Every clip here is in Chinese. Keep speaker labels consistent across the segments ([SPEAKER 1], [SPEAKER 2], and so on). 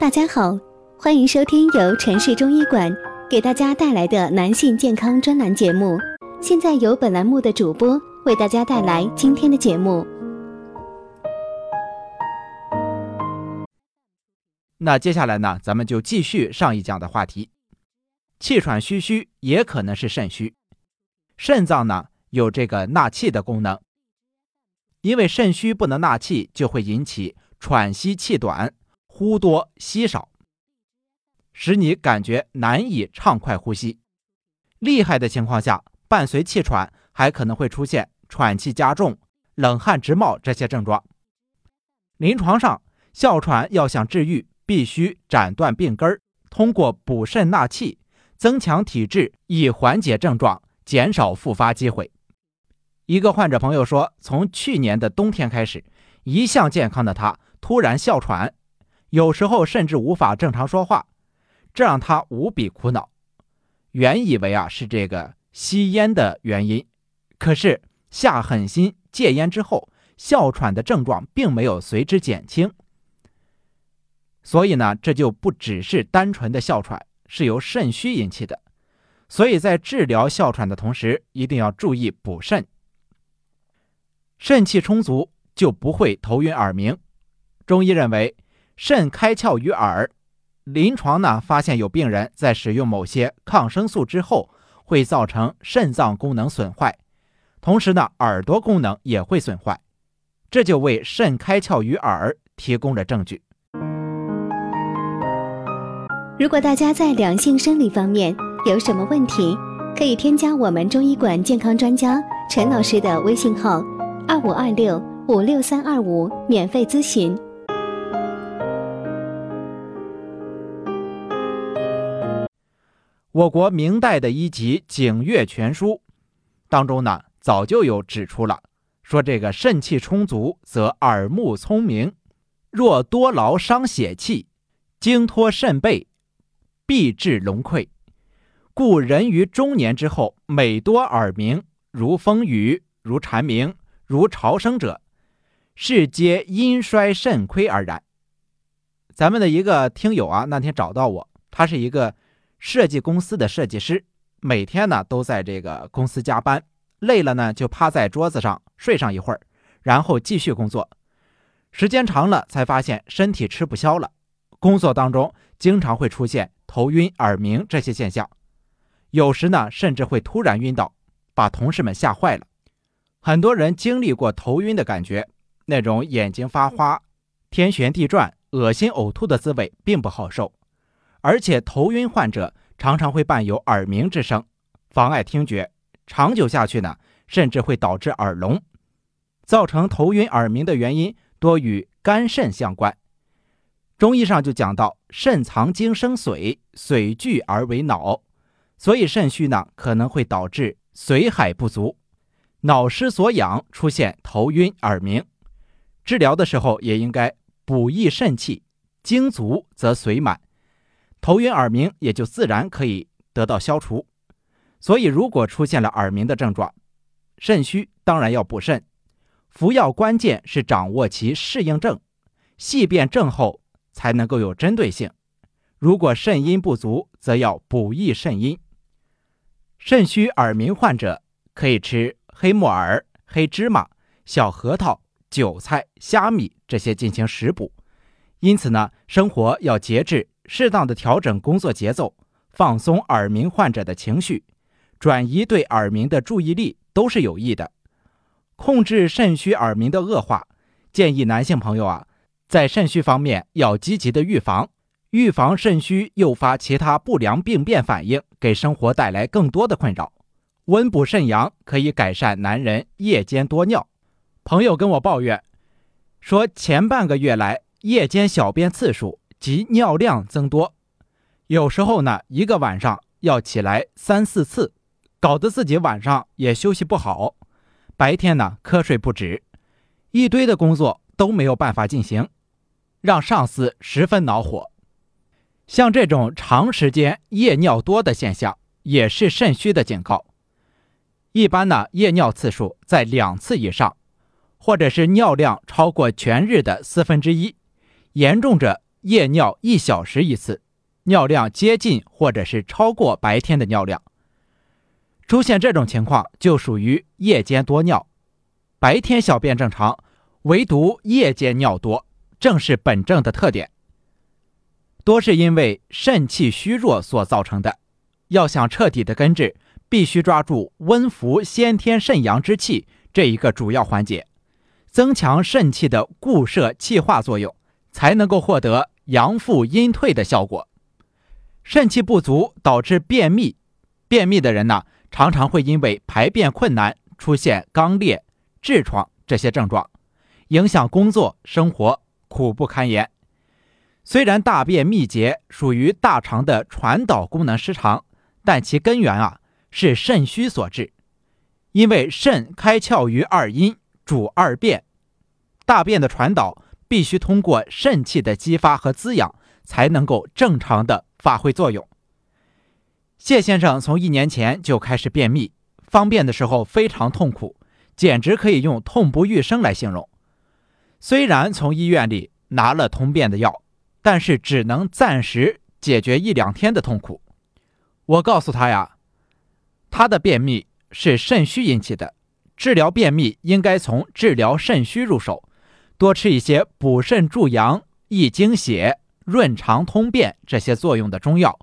[SPEAKER 1] 大家好，欢迎收听由城市中医馆给大家带来的男性健康专栏节目。现在由本栏目的主播为大家带来今天的节目。
[SPEAKER 2] 那接下来呢，咱们就继续上一讲的话题。气喘吁吁也可能是肾虚，肾脏呢有这个纳气的功能，因为肾虚不能纳气，就会引起喘息气短、呼多吸少，使你感觉难以畅快呼吸。厉害的情况下，伴随气喘，还可能会出现喘气加重、冷汗直冒这些症状。临床上，哮喘要想治愈，必须斩断病根儿，通过补肾纳气。增强体质以缓解症状，减少复发机会。一个患者朋友说，从去年的冬天开始，一向健康的他突然哮喘，有时候甚至无法正常说话，这让他无比苦恼。原以为啊是这个吸烟的原因，可是下狠心戒烟之后，哮喘的症状并没有随之减轻。所以呢，这就不只是单纯的哮喘。是由肾虚引起的，所以在治疗哮喘的同时，一定要注意补肾。肾气充足就不会头晕耳鸣。中医认为，肾开窍于耳。临床呢，发现有病人在使用某些抗生素之后，会造成肾脏功能损坏，同时呢，耳朵功能也会损坏，这就为肾开窍于耳提供了证据。
[SPEAKER 1] 如果大家在两性生理方面有什么问题，可以添加我们中医馆健康专家陈老师的微信号：二五二六五六三二五，免费咨询。
[SPEAKER 2] 我国明代的一集《景岳全书》当中呢，早就有指出了，说这个肾气充足则耳目聪明，若多劳伤血气，精脱肾背。必致聋溃，故人于中年之后，每多耳鸣，如风雨，如蝉鸣，如潮声者，是皆阴衰肾亏而然。咱们的一个听友啊，那天找到我，他是一个设计公司的设计师，每天呢都在这个公司加班，累了呢就趴在桌子上睡上一会儿，然后继续工作，时间长了才发现身体吃不消了，工作当中经常会出现。头晕、耳鸣这些现象，有时呢甚至会突然晕倒，把同事们吓坏了。很多人经历过头晕的感觉，那种眼睛发花、天旋地转、恶心呕吐的滋味并不好受。而且头晕患者常常会伴有耳鸣之声，妨碍听觉，长久下去呢，甚至会导致耳聋。造成头晕耳鸣的原因多与肝肾相关。中医上就讲到，肾藏精生髓，髓聚而为脑，所以肾虚呢可能会导致髓海不足，脑失所养，出现头晕耳鸣。治疗的时候也应该补益肾气，精足则髓满，头晕耳鸣也就自然可以得到消除。所以，如果出现了耳鸣的症状，肾虚当然要补肾，服药关键是掌握其适应症，细辨症候。才能够有针对性。如果肾阴不足，则要补益肾阴。肾虚耳鸣患者可以吃黑木耳、黑芝麻、小核桃、韭菜、虾米这些进行食补。因此呢，生活要节制，适当的调整工作节奏，放松耳鸣患者的情绪，转移对耳鸣的注意力，都是有益的。控制肾虚耳鸣的恶化，建议男性朋友啊。在肾虚方面，要积极的预防，预防肾虚诱发其他不良病变反应，给生活带来更多的困扰。温补肾阳可以改善男人夜间多尿。朋友跟我抱怨说，前半个月来夜间小便次数及尿量增多，有时候呢一个晚上要起来三四次，搞得自己晚上也休息不好，白天呢瞌睡不止，一堆的工作都没有办法进行。让上司十分恼火。像这种长时间夜尿多的现象，也是肾虚的警告。一般呢，夜尿次数在两次以上，或者是尿量超过全日的四分之一，严重者夜尿一小时一次，尿量接近或者是超过白天的尿量。出现这种情况就属于夜间多尿，白天小便正常，唯独夜间尿多，正是本症的特点。多是因为肾气虚弱所造成的，要想彻底的根治，必须抓住温服先天肾阳之气这一个主要环节，增强肾气的固摄气化作用，才能够获得阳复阴退的效果。肾气不足导致便秘，便秘的人呢？常常会因为排便困难出现肛裂、痔疮这些症状，影响工作生活，苦不堪言。虽然大便秘结属于大肠的传导功能失常，但其根源啊是肾虚所致。因为肾开窍于二阴，主二便，大便的传导必须通过肾气的激发和滋养，才能够正常的发挥作用。谢先生从一年前就开始便秘，方便的时候非常痛苦，简直可以用痛不欲生来形容。虽然从医院里拿了通便的药，但是只能暂时解决一两天的痛苦。我告诉他呀，他的便秘是肾虚引起的，治疗便秘应该从治疗肾虚入手，多吃一些补肾助阳、益精血、润肠通便这些作用的中药。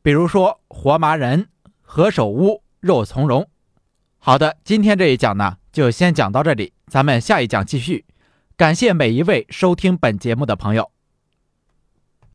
[SPEAKER 2] 比如说活麻仁、何首乌、肉苁蓉。好的，今天这一讲呢，就先讲到这里，咱们下一讲继续。感谢每一位收听本节目的朋友。